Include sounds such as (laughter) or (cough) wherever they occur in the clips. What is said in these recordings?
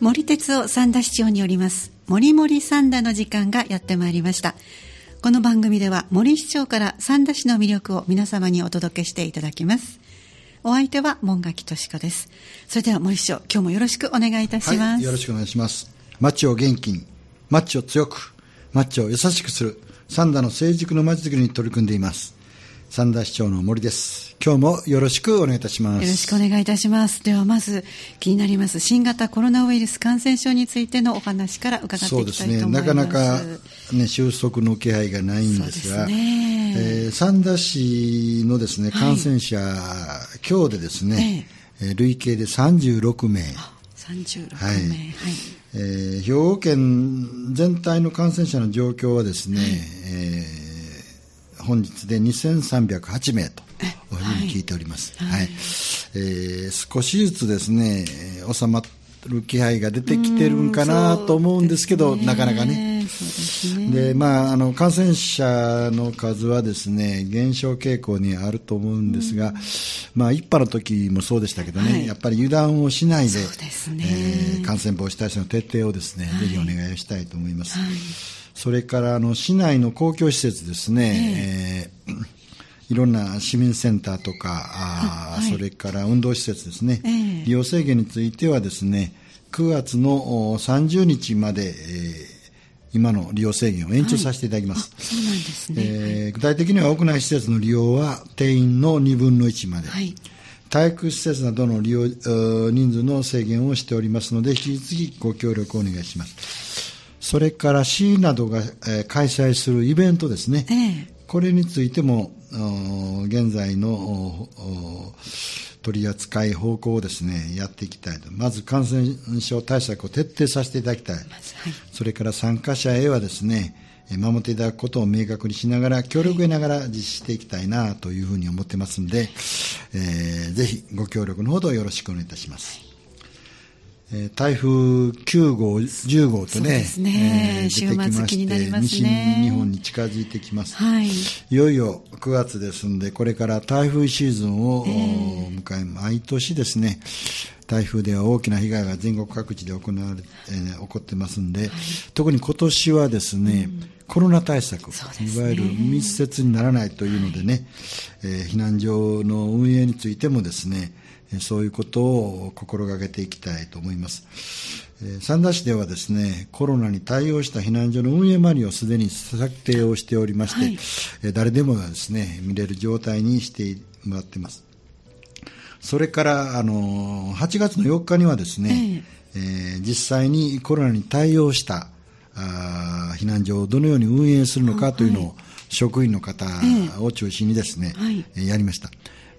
森哲夫三田市長によります森森三田の時間がやってまいりました。この番組では森市長から三田市の魅力を皆様にお届けしていただきます。お相手は門垣敏子です。それでは森市長今日もよろしくお願いいたします、はい、よろしくお願いします。町を元気に町を強く町を優しくする三田の成熟の町づくりに取り組んでいます。三田市長の森です。今日もよろしくお願いいたします。よろしくお願いいたします。ではまず気になります新型コロナウイルス感染症についてのお話から伺っていきたいと思います。そうですね。なかなかね収束の気配がないんですが、すねえー、三田市のですね感染者、はい、今日でですね、ええ累計で36名。36名。はい。はいえー、兵庫県全体の感染者の状況はですね、はい、えー本日で2308名というふうに聞いております。はい、はい、えー、少しずつですね、収まる気配が出てきてるんかなと思うんですけど、ね、なかなかね。で、まあ、あの、感染者の数はですね、減少傾向にあると思うんですが、まあ、一波の時もそうでしたけどね、はい、やっぱり油断をしないで、でね。えー、感染防止対策の徹底をですね、はい、ぜひお願いをしたいと思います。はいそれからあの市内の公共施設ですね、えー、えー、いろんな市民センターとか、あはい、それから運動施設ですね、えー、利用制限についてはですね、9月の30日まで、えー今の利用制限を延長させていただきます。はい、そうなんですね、えー、具体的には屋内施設の利用は定員の2分の1まで。はい。体育施設などの利用人数の制限をしておりますので、引き続きご協力をお願いします。それから市などが、えー、開催するイベントですね、ええ、これについても現在の取り扱い方向をですねやっていきたいと。まず感染症対策を徹底させていただきたい、はい、それから参加者へはですね守っていただくことを明確にしながら、協力を得ながら実施していきたいなというふうに思ってますんで、えー、ぜひご協力のほどよろしくお願いいたします。台風9号、10号とね、ね。えー、出てきまして、西日本に近づいてきます、はい。いよいよ9月ですんで、これから台風シーズンを迎え、毎年ですね、台風では大きな被害が全国各地で行われ、えー、起こってますんで、はい、特に今年はですね、うん、コロナ対策、ね、いわゆる密接にならないというのでね、はい、えー、避難所の運営についてもですね、そういうことを心がけていきたいと思います。三田市ではですね、コロナに対応した避難所の運営マニュアルをすでに策定をしておりまして、はい、誰でもがですね、見れる状態にしてもらっています。それから、あの、8月の4日にはですね、えー、えー、実際にコロナに対応したあ避難所をどのように運営するのかというのを、職員の方を中心にですね、はい、やりました。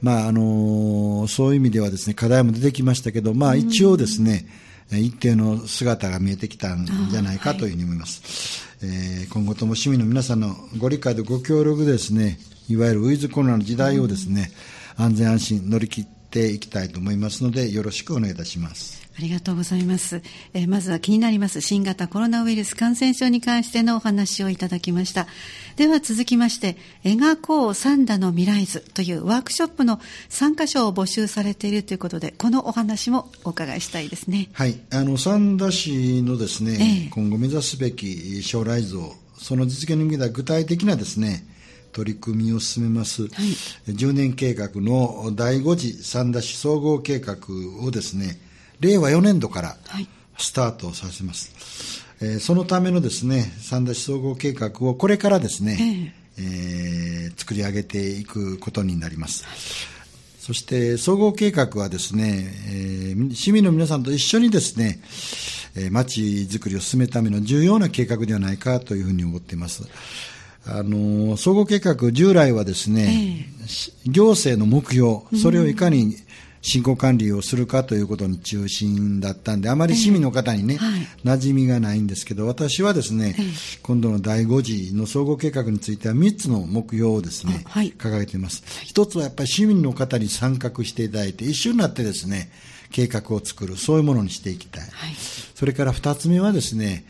まああのそういう意味ではですね課題も出てきましたけど、まあ、一応ですね、一定の姿が見えてきたんじゃないかというふうに思います。はい、えー、今後とも市民の皆さんのご理解とご協力でですね、いわゆるウィズコロナの時代をですね、安全安心乗り切っていきたいと思いますので、よろしくお願いいたします。ありがとうございます、えー、まずは気になります。新型コロナウイルス感染症に関してのお話をいただきました。では続きまして描こうサンダの未来図というワークショップの参加者を募集されているということでこのお話もお伺いしたいですね。はい。あの三田市のですね、え今後目指すべき将来像その実現に向けた具体的なですね取り組みを進めます、はい、10年計画の第5次三田市総合計画をですね令和4年度からスタートさせます。はい、えー、そのためのですね、三田市総合計画をこれからですね、えー、えー、作り上げていくことになります。そして総合計画はですね、えー、市民の皆さんと一緒にですね、えー、町づくりを進めるための重要な計画ではないかというふうに思っています。あの総合計画、従来はですね、えー、行政の目標、それをいかに進行管理をするかということに中心だったんで、あまり市民の方にね、えーはい、馴染みがないんですけど、私はですね、えー、今度の第5次の総合計画については3つの目標をですね、はい、掲げています。一つはやっぱり市民の方に参画していただいて、一緒になってですね、計画を作る、そういうものにしていきたい。はい、それから2つ目はですね、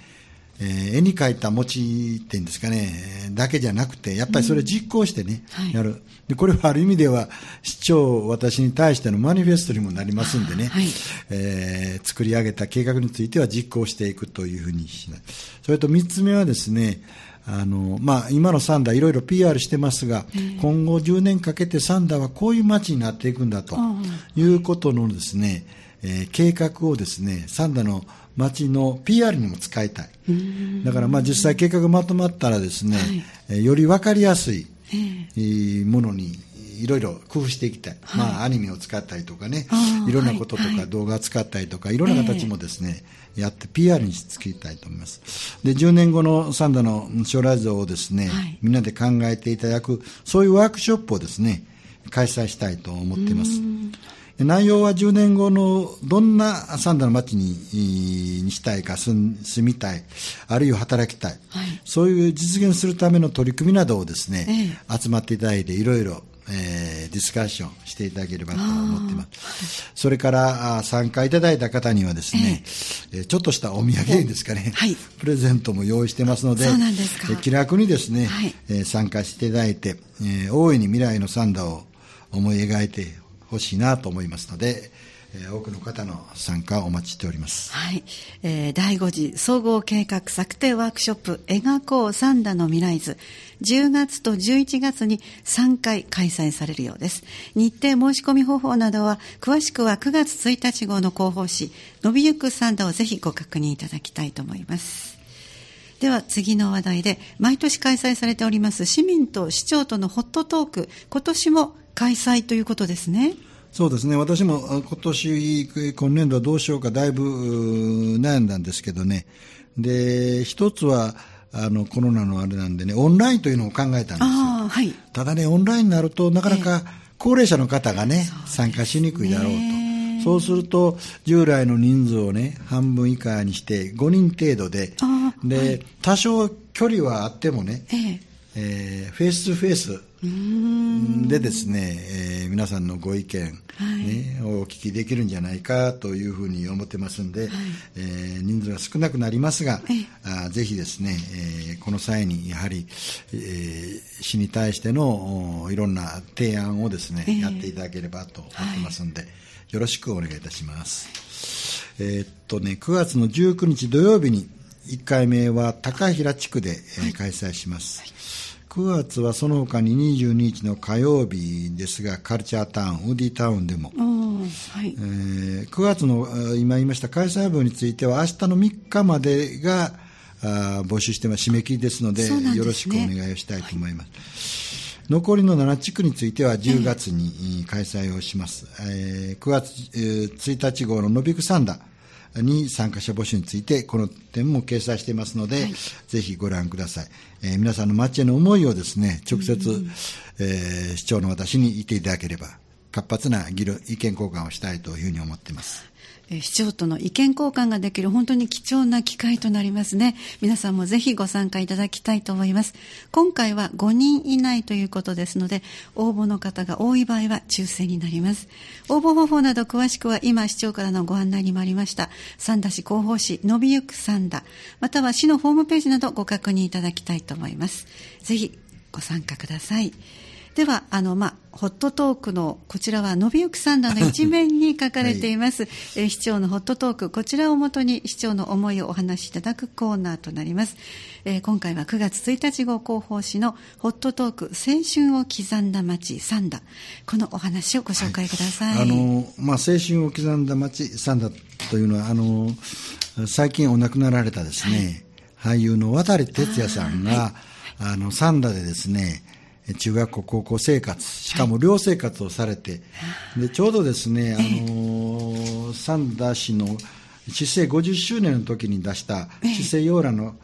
えー、絵に描いた餅っていうんですかね、だけじゃなくて、やっぱりそれ実行してね、うん、やる。で、これはある意味では、市長、私に対してのマニフェストにもなりますんでね、はい、えー、作り上げた計画については実行していくというふうにします。それと三つ目はですね、あのまあ、今のサンダー、いろいろ PR してますが、今後10年かけてサンダーはこういう街になっていくんだということのですね、えー、計画をですね、サンダーの町の PR にも使いたい。だからまあ実際計画がまとまったらですね、はい、より分かりやすいものにいろいろ工夫していきたい、はい、まあ、アニメを使ったりとかね、い。ろんなこととか動画を使ったりとか、いろんな形もですね、やって PR につきたいと思います。で、10年後のサンダの将来像をですね、はい、みんなで考えていただく、そういうワークショップをですね、開催したいと思っています。内容は10年後のどんなサンダの街ににしたいか住みたい、あるいは働きたい、はい、そういう実現するための取り組みなどをですね、ええ、集まっていただいていろいろえー、ディスカッションしていただければと思っています。それから参加いただいた方にはですね、えー、ちょっとしたお土産ですかね、はい、プレゼントも用意してますので、そうなんですか。気楽にですね、はい、えー、参加していただいて、えー、大いに未来のサンダを思い描いてほしいなと思いますので、えー、多くの方の参加をお待ちしております。はい。えー、第5次総合計画策定ワークショップ、描こうサンダの未来図。10月と11月に3回開催されるようです。日程申し込み方法などは、詳しくは9月1日号の広報誌、伸びゆくサンダをぜひご確認いただきたいと思います。では次の話題で、毎年開催されております市民と市長とのホットトーク、今年も開催ということですね。そうですね、私も今年、今年度はどうしようか、だいぶ悩んだんですけどね、で一つはあのコロナのあれなんでね、オンラインというのを考えたんですよ。はい、ただね、オンラインになると、なかなか高齢者の方がね、えー、参加しにくいだろうと。そうすると、従来の人数をね、半分以下にして、5人程度で、で、はい、多少距離はあってもね、えーえー、フェイス2フェイスでですね、えー、皆さんのご意見、ね、はい、お聞きできるんじゃないかというふうに思ってますんで、はい、えー、人数が少なくなりますが、あぜひですね、えー、この際にやはり、えー、死に対してのいろんな提案をですね、やっていただければと思ってますんで、はい、よろしくお願いいたします。えー、っとね、9月の19日土曜日に1回目は高平地区で、えー、開催します。9月はその他に22日の火曜日ですが、カルチャータウン、ウーディタウンでも、はいえー、9月の今言いました開催分については、明日の3日までがあ募集してます、締め切りですので、でね、よろしくお願いをしたいと思います。はい、残りの7地区については10月に開催をします。えー、9月1日号のノビクサンダー。に参加者募集について、この点も掲載していますので、はい、ぜひご覧ください。えー、皆さんの町への思いをですね、直接、えー、市長の私に言っていただければ、活発な議論、意見交換をしたいというふうに思っています。市長との意見交換ができる本当に貴重な機会となりますね。皆さんもぜひご参加いただきたいと思います。今回は5人以内ということですので、応募の方が多い場合は抽選になります。応募方法など詳しくは今市長からのご案内にもありました、三田市広報誌伸びゆく三田、または市のホームページなどご確認いただきたいと思います。ぜひご参加ください。では、あの、まあ、ホットトークの、こちらは、伸びゆく三段の一面に書かれています、はい、え市長のホットトーク、こちらをもとに市長の思いをお話しいただくコーナーとなります。えー、今回は9月1日号広報誌のホットトーク、青春を刻んだ街、三田。このお話をご紹介ください。はい、あの、まあ、青春を刻んだ街、三田というのは、あの、最近お亡くなられたですね、はい、俳優の渡哲也さんが、あの、三田でですね、中学校、高校生活、しかも寮生活をされて、はい、でちょうどですね、あの三田市の市政50周年の時に出した市政要覧の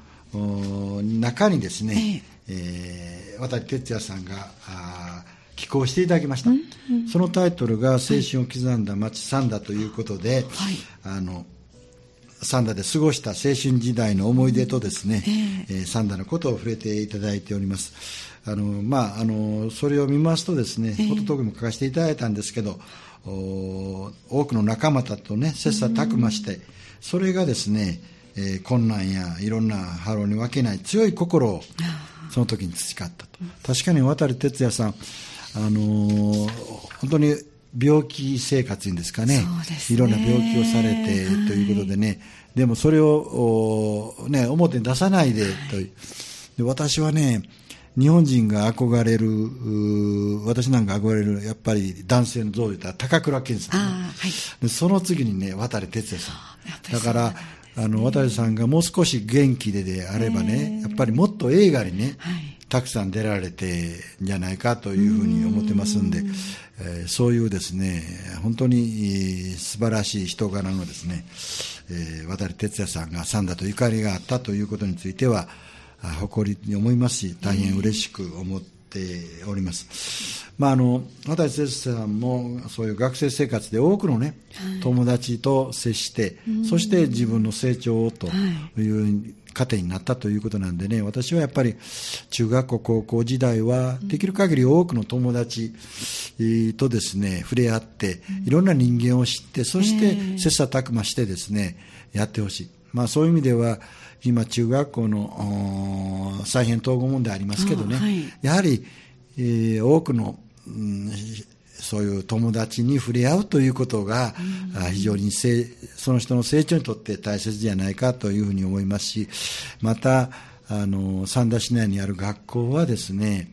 中にですね、えー、渡哲也さんがあ寄稿していただきました、うんうん、そのタイトルが「青春を刻んだ町三田」ということで、はい、あの三田で過ごした青春時代の思い出とですね、えー、三田のことを触れていただいております。あのまあ、あのそれを見ますとですね、フォトトークも書かせていただいたんですけど、多くの仲間たちとね、切磋琢磨して、それがですね、えー困難やいろんな波浪に分けない強い心をその時に培ったと。確かに渡哲也さん、あのー本当に病気生活にですかねね。いろんな病気をされてということでね、でもそれを、おね、表に出さないでという、で私はね、日本人が憧れる、私なんか憧れる、やっぱり男性の像で言ったら高倉健さん、ね。はい。でその次にね、渡哲也さん。だから、あの、渡さんがもう少し元気でであればね、やっぱりもっと映画にね、はい。たくさん出られてんじゃないかというふうに思ってますんで、えーそういうですね、本当にえー素晴らしい人柄のですね、えー渡哲也さんが三田とゆかりがあったということについては、あ誇りに思いますし、大変嬉しく思っております。まあ、あの、渡哲也さんもそういう学生生活で多くのね、友達と接して、そして自分の成長をとい。う糧になったということなんでね、私はやっぱり中学校、高校時代は、できる限り多くの友達えーとですね、触れ合って、いろんな人間を知って、そして切磋琢磨してですね、やってほしい。まあそういう意味では、今中学校の再編統合問題ありますけどね、あはい。やはり、えー多くの、うんそういう友達に触れ合うということが、あ非常にせいその人の成長にとって大切じゃないかというふうに思いますし、また、あの、三田市内にある学校はですね、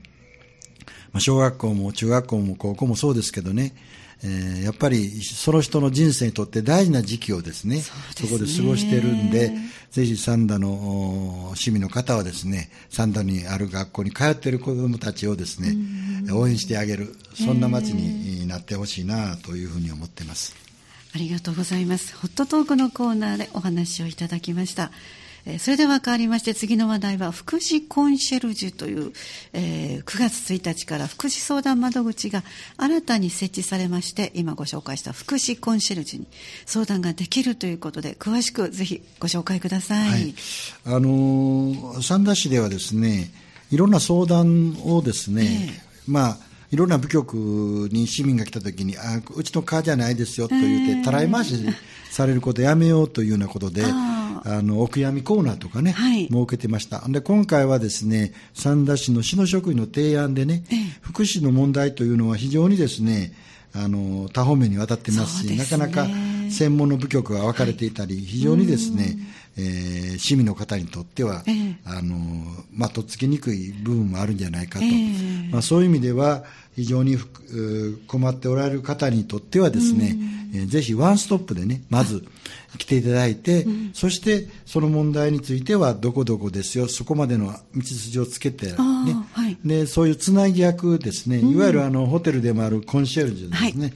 まあ小学校も中学校も高校もそうですけどね、えーやっぱりその人の人生にとって大事な時期をですね、そこで過ごしてるんで、ぜひ三田のお市民の方はですね、三田にある学校に通っている子どもたちをですね、応援してあげる、そんな街になってほしいなというふうに思っています。ありがとうございます。ホットトークのコーナーでお話をいただきました。えーそれでは変わりまして次の話題は福祉コンシェルジュという、えー9月1日から福祉相談窓口が新たに設置されまして今ご紹介した福祉コンシェルジュに相談ができるということで詳しくぜひご紹介ください。はい、あのー三田市ではですね、いろんな相談をですね、まあ、いろんな部局に市民が来たときに、あ、うちの課じゃないですよと言って、たらい回しされることやめようというようなことで、ああの、お悔やみコーナーとかね、はい。設けてました。で、今回はですね、三田市の市の職員の提案でね、福祉の問題というのは非常にですね、あの、多方面にわたってますし、ね。なかなか専門の部局が分かれていたり、非常にですね、えー市民の方にとっては、ええ。あの、まあ、とっつきにくい部分もあるんじゃないかと。ええ。まあ、そういう意味では、非常に困っておられる方にとってはですね、えーぜひワンストップでね、まず来ていただいて、そしてその問題についてはどこどこですよ、そこまでの道筋をつけて、ねで、そういうつなぎ役ですね、いわゆるあのホテルでもあるコンシェルジュですね、はい。はい。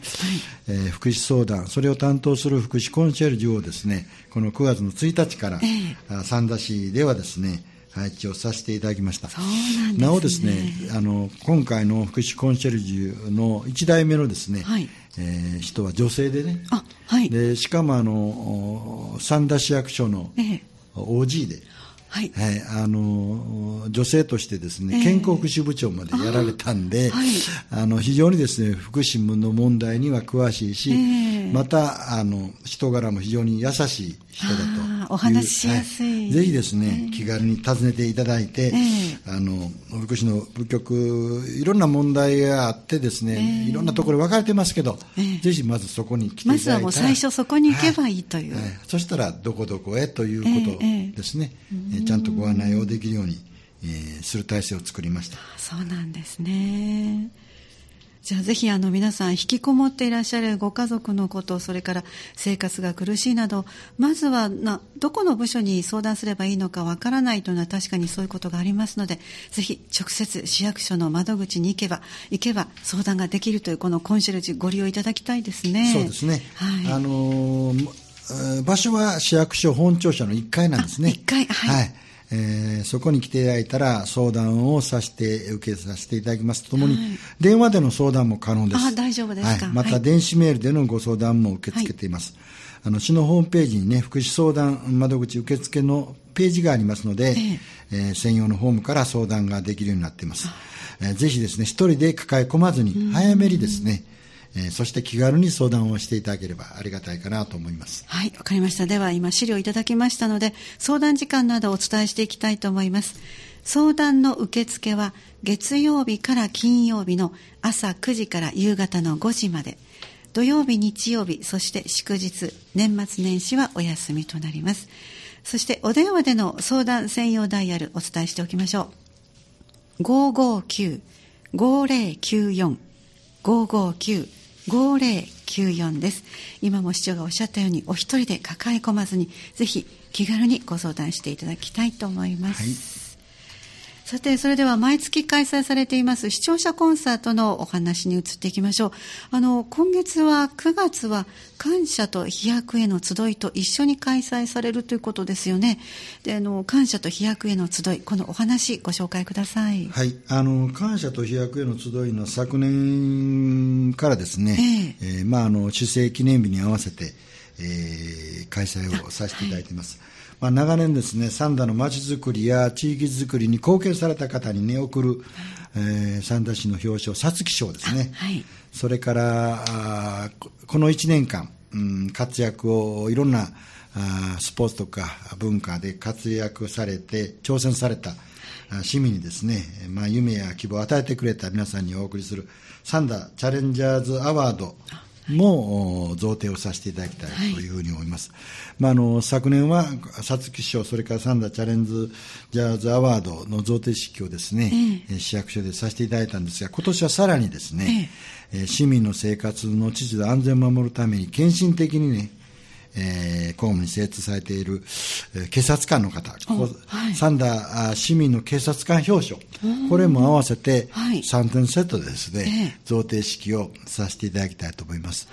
えー福祉相談、それを担当する福祉コンシェルジュをですね、この9月の1日から、えあ三田市ではですね、配置をさせていただきました。なね。なおですね、あの、今回の福祉コンシェルジュの1代目のですね、はい。えー人は女性でね、あはい。で、しかもあの、お三田市役所のええ。OG で、はい。はい、あの女性としてですね、ええ。健康福祉部長までやられたんで、あはい。あの非常にですね福祉の問題には詳しいし、ええ。またあの人柄も非常に優しい人だというあーお話ししやすい。はぜひですね、気軽に訪ねていただいて、えあの福祉の部局いろんな問題があってですね、いろんなところ分かれてますけど、ええ。ぜひまずそこに来ていただいまずはもう最初そこに行けばいいという。ははそしたらどこどこへということええですね、えーちゃんとご案内をできるように、えーする体制を作りました。そうなんですね。じゃあぜひあの皆さん引きこもっていらっしゃるご家族のことそれから生活が苦しいなどまずはなどこの部署に相談すればいいのかわからないというのは確かにそういうことがありますのでぜひ直接市役所の窓口に行けば行けば相談ができるというこのコンシェルジュご利用いただきたいです。ね。そうですね、はい、あのーえー場所は市役所本庁舎の1階なんですね。あ1階。はいえーそこに来ていただいたら相談をさせて、受けさせていただきます。とともに、電話での相談も可能です。あ大丈夫ですか？はい、またはい電子メールでのご相談も受け付けています。あの市のホームページにね、福祉相談窓口受付のページがありますので、ええ。ー専用のホームから相談ができるようになっています。えーぜひですね、一人で抱え込まずに、早めにですね、えー、そして気軽に相談をしていただければありがたいかなと思います。はい、わかりました。では今資料いただきましたので、相談時間などをお伝えしていきたいと思います。相談の受付は月曜日から金曜日の朝9時から夕方の5時まで。土曜日、日曜日、そして祝日、年末年始はお休みとなります。そしてお電話での相談専用ダイヤルお伝えしておきましょう。559-5094 559 5094です。今も市長がおっしゃったように、お一人で抱え込まずに、ぜひ気軽にご相談していただきたいと思います。はいさて、それでは毎月開催されています視聴者コンサートのお話に移っていきましょう。あの、今月は9月は感謝と飛躍への集いと一緒に開催されるということですよね。で、あの、感謝と飛躍への集い、このお話ご紹介ください。はい。あの、感謝と飛躍への集いの昨年からですね、えー、えー、まあ、あの、主政記念日に合わせて、えー、開催をさせていただいています。まあ、長年ですね、三田の町づくりや地域づくりに貢献された方にね、送る、えー、三田市の表彰、皐月賞ですね。はい、それからあ、この1年間、うん、活躍をいろんなあスポーツとか文化で活躍されて、挑戦された市民にですね、まあ、夢や希望を与えてくれた皆さんにお送りする三田チャレンジャーズアワードも贈呈をさせていただきたいというふうに思います。はい、まあ、あの昨年は皐月賞、それからサンダーチャレンジジャーズアワードの贈呈式をですね、えー、市役所でさせていただいたんですが、今年はさらにですね、えー、市民の生活の秩序安全を守るために献身的にね、えー、公務に精通されている、えー、警察官の方、はい、三田市民の警察官表彰、これも合わせて3点セットでですね、はい、贈呈式をさせていただきたいと思います。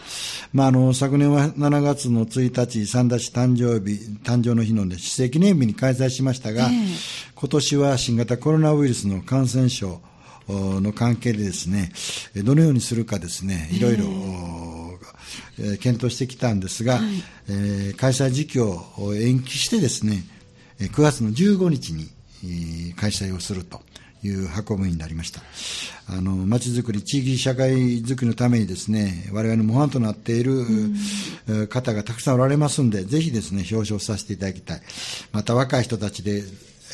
まあ、あの、昨年は7月の1日、三田市誕生日、誕生の日の、ね、市政記念日に開催しましたが、今年は新型コロナウイルスの感染症、の関係でですね、どのようにするかですね、いろいろえ検討してきたんですが、はい、えー、開催時期を延期してですね、9月の15日に、えー、開催をすると。いう運びになりました。あの、街づくり、地域社会づくりのためにですね、我々の模範となっている、方がたくさんおられますんで、ぜひですね、表彰させていただきたい。また若い人たちで、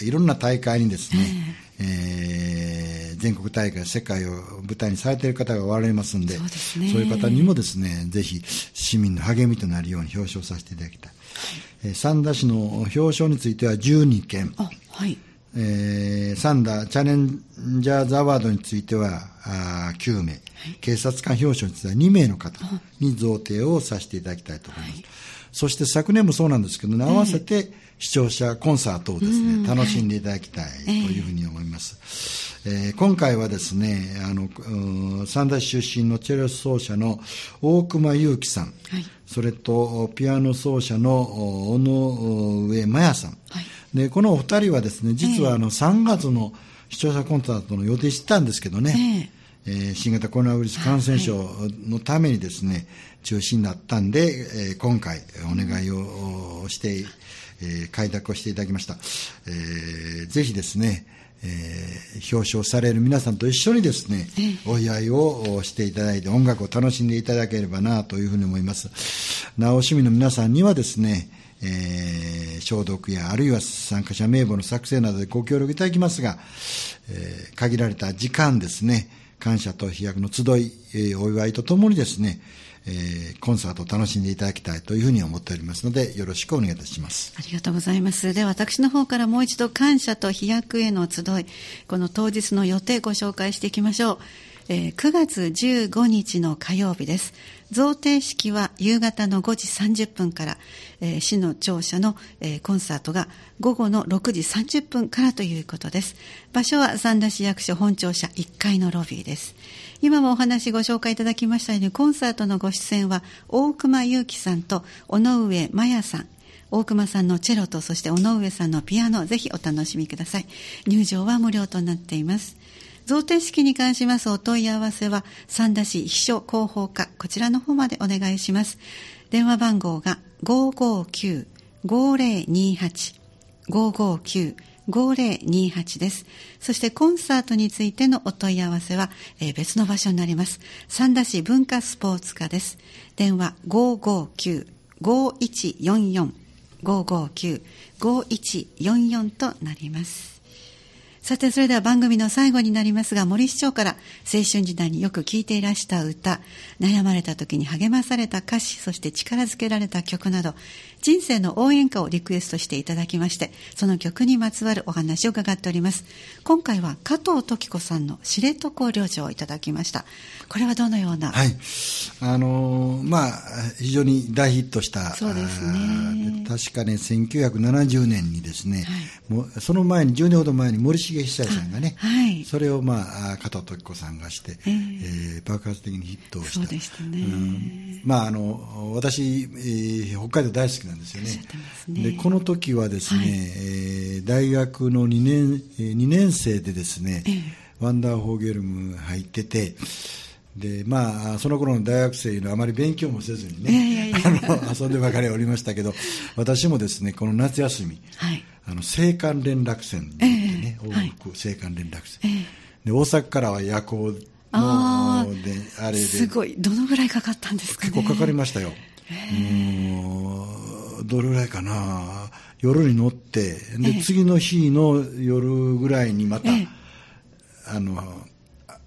いろんな大会にですね、えー、全国大会、世界を舞台にされている方がおられますんで、そうね、いう方にもですね、ぜひ市民の励みとなるように表彰させていただきたい。はい、三田市の表彰については12件。はい。えー、三田チャレンジャーズアワードについてはあ9名、はい、警察官表彰については2名の方に贈呈をさせていただきたいと思います。はい、そして昨年もそうなんですけど、ね、合わせて視聴者コンサートをですね、楽しんでいただきたいというふうに思います。えー、今回はですね、あの、三田市出身のチェロ奏者の大熊祐樹さん、はい、それとピアノ奏者の小野上真也さん、はい、で、このお二人はですね、実はあの3月の視聴者コンサートの予定してたんですけどね、えー、えー、新型コロナウイルス感染症のためにですね、中止になったんで、えー、今回お願いをして、えー、開拓をしていただきました。えー、ぜひですね、えー、表彰される皆さんと一緒にですね、お祝いをしていただいて音楽を楽しんでいただければなというふうに思います。なお市民の皆さんにはですね、えー、消毒やあるいは参加者名簿の作成などでご協力いただきますが、えー、限られた時間ですね、感謝と飛躍の集い、えー、お祝いとともにですね、えー、コンサートを楽しんでいただきたいというふうに思っておりますので、よろしくお願いいたします。ありがとうございます。では、私の方からもう一度感謝と飛躍への集い、この当日の予定ご紹介していきましょう。えー、9月15日の火曜日です。贈呈式は夕方の5時30分から、えー、市の庁舎の、えー、コンサートが午後の6時30分からということです。場所は三田市役所本庁舎1階のロビーです。今もお話ご紹介いただきましたように、コンサートのご出演は、大熊祐樹さんと尾上麻也さん、大熊さんのチェロと、そして尾上さんのピアノ、ぜひお楽しみください。入場は無料となっています。贈呈式に関しますお問い合わせは、三田市秘書広報課、こちらの方までお願いします。電話番号が559-5028 559 5028です。そしてコンサートについてのお問い合わせは、えー別の場所になります。三田市文化スポーツ課です。電話559-5144 559-5144となります。さて、それでは番組の最後になりますが、森市長から青春時代によく聴いていらした歌、悩まれた時に励まされた歌詞、そして力づけられた曲など、人生の応援歌をリクエストしていただきまして、その曲にまつわるお話を伺っております。今回は加藤時子さんの知床旅情をいただきました。これはどのような、はい。あのーまあ、非常に大ヒットした。そうですね確かね、1970年にですね、もうその前に、10年ほど前に森重久彌さんがね、はいそれをまあ、加藤時子さんがして、えええー爆発的にヒットをした。そうでしたねうんまあ、あの、私、えー北海道大好きなんですよね。ね。で、この時はですね、はい。えー大学の2年、えー2年生でですね、ええ。ワンダーフォーゲルム入ってて、で、まあ、その頃の大学生のあまり勉強もせずにね、(laughs) あの、遊んでばかりおりましたけど、私もですね、この夏休み、はい。あの、青函連絡船に乗ってね、ええ。往復青函連絡船、ええ。で、大阪からは夜行あの、で、あれで、すごい、どのぐらいかかったんですかね。結構かかりましたよ。うー。んどれぐらいかな。夜に乗って、で、ええ。次の日の夜ぐらいにまた、ええ。あの、あ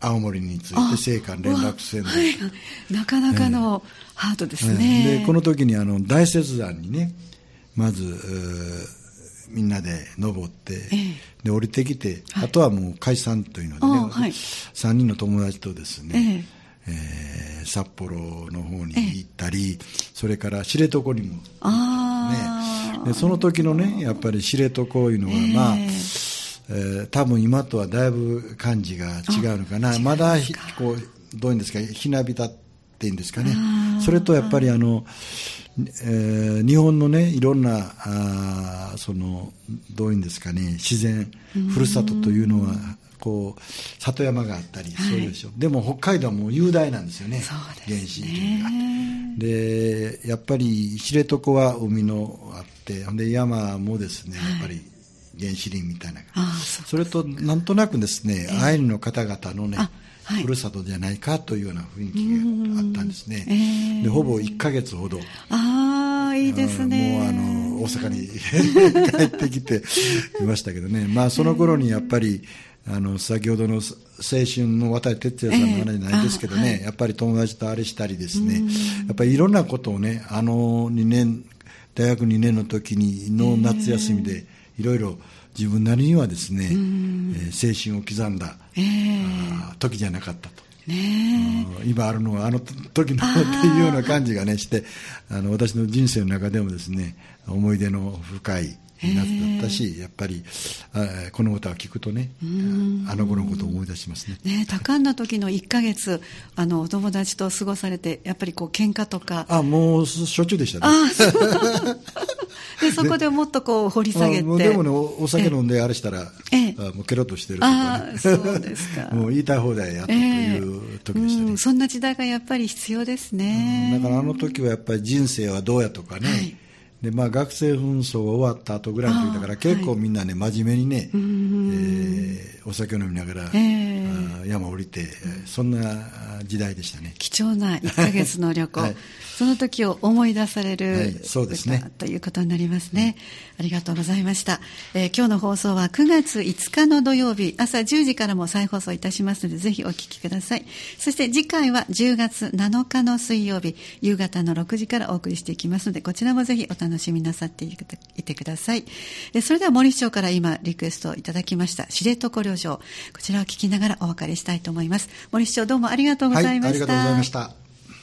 青森に着いて、あ青函連絡船で。はいなかなかのハードですえね。えで、この時にあの、大雪山にね、まず、みんなで登って、ええ。で、降りてきて、はい。あとはもう解散というのでね、あはい。3人の友達とですね、ええー札幌の方に行ったり、それから知床にも、ね、でその時のね、やっぱり知床いうのは、ええ。まあ、えー多分今とはだいぶ感じが違うのかな、まだひこうどういうんですか、ひなびたっていうんですかね。それとやっぱりあの、えー日本のね、いろんな、あーその、どういうんですかね、自然、ふるさとというのは、こう、里山があったり、はいそうでしょ。でも北海道はもう雄大なんですよね、そう原始林が。ね。で、やっぱり知床は海のあって、ほんで山もですね、はいやっぱり原始林みたいな。ああ、それと、なんとなくですね、アイヌの方々のねふるさとじゃないかというような雰囲気があったんですね。うんえ。えで、ほぼ1ヶ月ほど。ああ、いいですね。もうあの、大阪に (laughs) 帰ってきて (laughs) いましたけどね。まあその頃にやっぱり、あの、先ほどの青春の渡哲也さんの話じゃないですけどね、ええあはい。やっぱり友達とあれしたりですね、やっぱりいろんなことをね、あの2年、大学2年の時にの夏休みでいろいろ自分なりにはですね、えー青春を刻んだ、え時じゃなかったと。ね今あるのはあの時のっていうような感じがねして、あの私の人生の中でもですね、思い出の深い夏だったし、やっぱりあこの歌を聞くとね、あの頃のことを思い出しますね。ねえ多感な時の1ヶ月、あの、お友達と過ごされて、やっぱりこう、喧嘩とか、あ、もうしょっちゅうでしたね。ああ、そう。で、そこでもっとこう、掘り下げて。でもね、おお酒飲んであれしたら、えもうケロッとしてるとか、ね。ああそうですか。(laughs) もう言いたい放題やったという時でしたね。うん、そんな時代がやっぱり必要ですね。だからあの時はやっぱり人生はどうやとかね、はい。でまあ、学生紛争が終わった後ぐらいの時だから結構みんなね真面目にね、えん。ーお酒を飲みながら、えー山降りて、そんな時代でしたね。貴重な1ヶ月の旅行、はい。その時を思い出される、はいそうですね。歌ということになりますね、ありがとうございました、えー今日の放送は9月5日の土曜日朝10時からも再放送いたしますのでぜひお聞きください。そして次回は10月7日の水曜日夕方の6時からお送りしていきますのでこちらもぜひお楽しみなさっていてください。えそれでは森市長から今リクエストをいただきました知床旅情こちらを聞きながらお別れしたいと思います森市長どうもありがとうございました、はい、ありがとうございました。